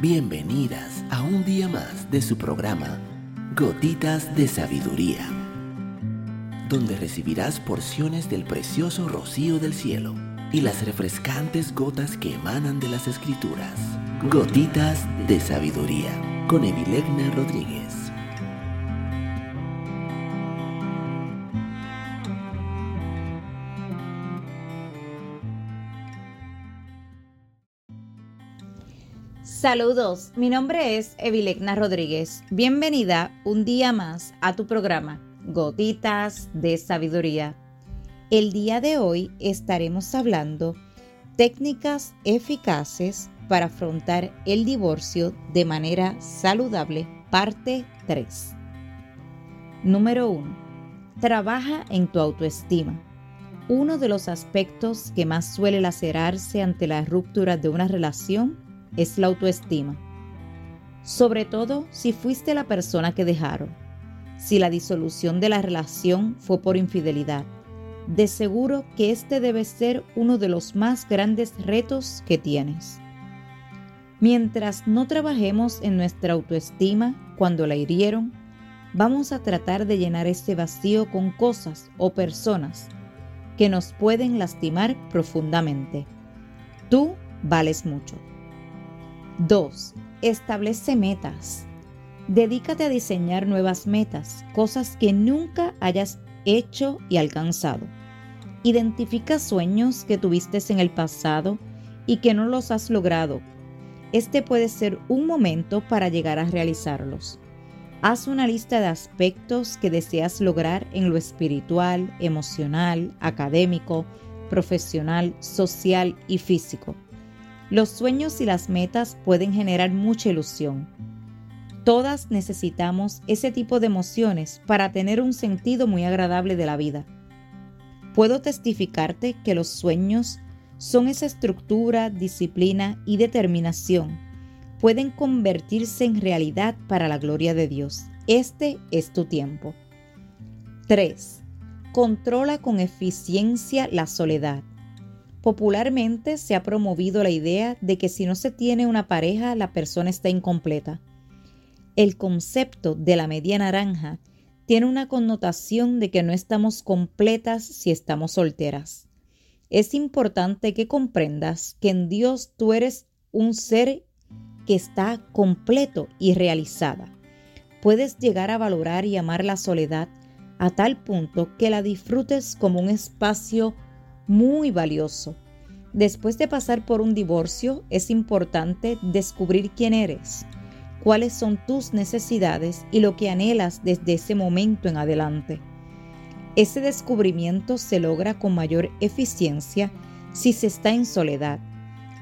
Bienvenidas a un día más de su programa Gotitas de Sabiduría, donde recibirás porciones del precioso rocío del cielo y las refrescantes gotas que emanan de las escrituras. Gotitas de Sabiduría con Evilegna Rodríguez. Saludos, mi nombre es Evilegna Rodríguez. Bienvenida un día más a tu programa Gotitas de Sabiduría. El día de hoy estaremos hablando técnicas eficaces para afrontar el divorcio de manera saludable, parte 3. Número 1. Trabaja en tu autoestima. Uno de los aspectos que más suele lacerarse ante la ruptura de una relación es la autoestima. Sobre todo si fuiste la persona que dejaron, si la disolución de la relación fue por infidelidad. De seguro que este debe ser uno de los más grandes retos que tienes. Mientras no trabajemos en nuestra autoestima cuando la hirieron, vamos a tratar de llenar este vacío con cosas o personas que nos pueden lastimar profundamente. Tú vales mucho. 2. Establece metas. Dedícate a diseñar nuevas metas, cosas que nunca hayas hecho y alcanzado. Identifica sueños que tuviste en el pasado y que no los has logrado. Este puede ser un momento para llegar a realizarlos. Haz una lista de aspectos que deseas lograr en lo espiritual, emocional, académico, profesional, social y físico. Los sueños y las metas pueden generar mucha ilusión. Todas necesitamos ese tipo de emociones para tener un sentido muy agradable de la vida. Puedo testificarte que los sueños son esa estructura, disciplina y determinación. Pueden convertirse en realidad para la gloria de Dios. Este es tu tiempo. 3. Controla con eficiencia la soledad. Popularmente se ha promovido la idea de que si no se tiene una pareja, la persona está incompleta. El concepto de la media naranja tiene una connotación de que no estamos completas si estamos solteras. Es importante que comprendas que en Dios tú eres un ser que está completo y realizada. Puedes llegar a valorar y amar la soledad a tal punto que la disfrutes como un espacio muy valioso. Después de pasar por un divorcio, es importante descubrir quién eres, cuáles son tus necesidades y lo que anhelas desde ese momento en adelante. Ese descubrimiento se logra con mayor eficiencia si se está en soledad.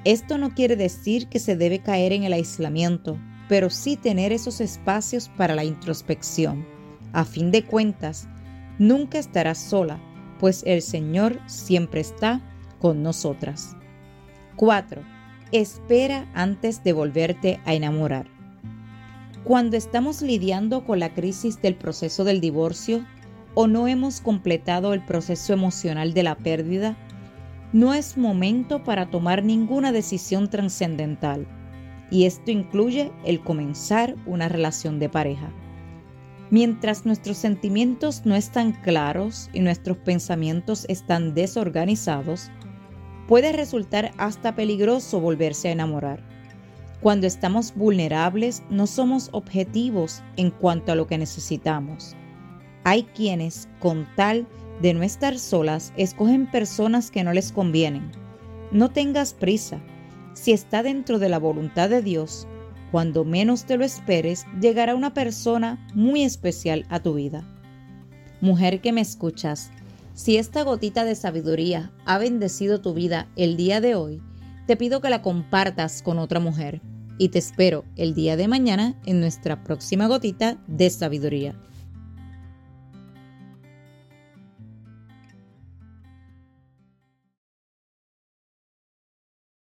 Esto no quiere decir que se debe caer en el aislamiento, pero sí tener esos espacios para la introspección. A fin de cuentas, nunca estarás sola, pues el Señor siempre está con nosotras. 4. Espera antes de volverte a enamorar. Cuando estamos lidiando con la crisis del proceso del divorcio o no hemos completado el proceso emocional de la pérdida, no es momento para tomar ninguna decisión trascendental, y esto incluye el comenzar una relación de pareja. Mientras nuestros sentimientos no están claros y nuestros pensamientos están desorganizados, puede resultar hasta peligroso volverse a enamorar. Cuando estamos vulnerables no somos objetivos en cuanto a lo que necesitamos. Hay quienes, con tal de no estar solas, escogen personas que no les convienen. No tengas prisa. Si está dentro de la voluntad de Dios, cuando menos te lo esperes, llegará una persona muy especial a tu vida. Mujer que me escuchas, si esta gotita de sabiduría ha bendecido tu vida el día de hoy, te pido que la compartas con otra mujer y te espero el día de mañana en nuestra próxima gotita de sabiduría.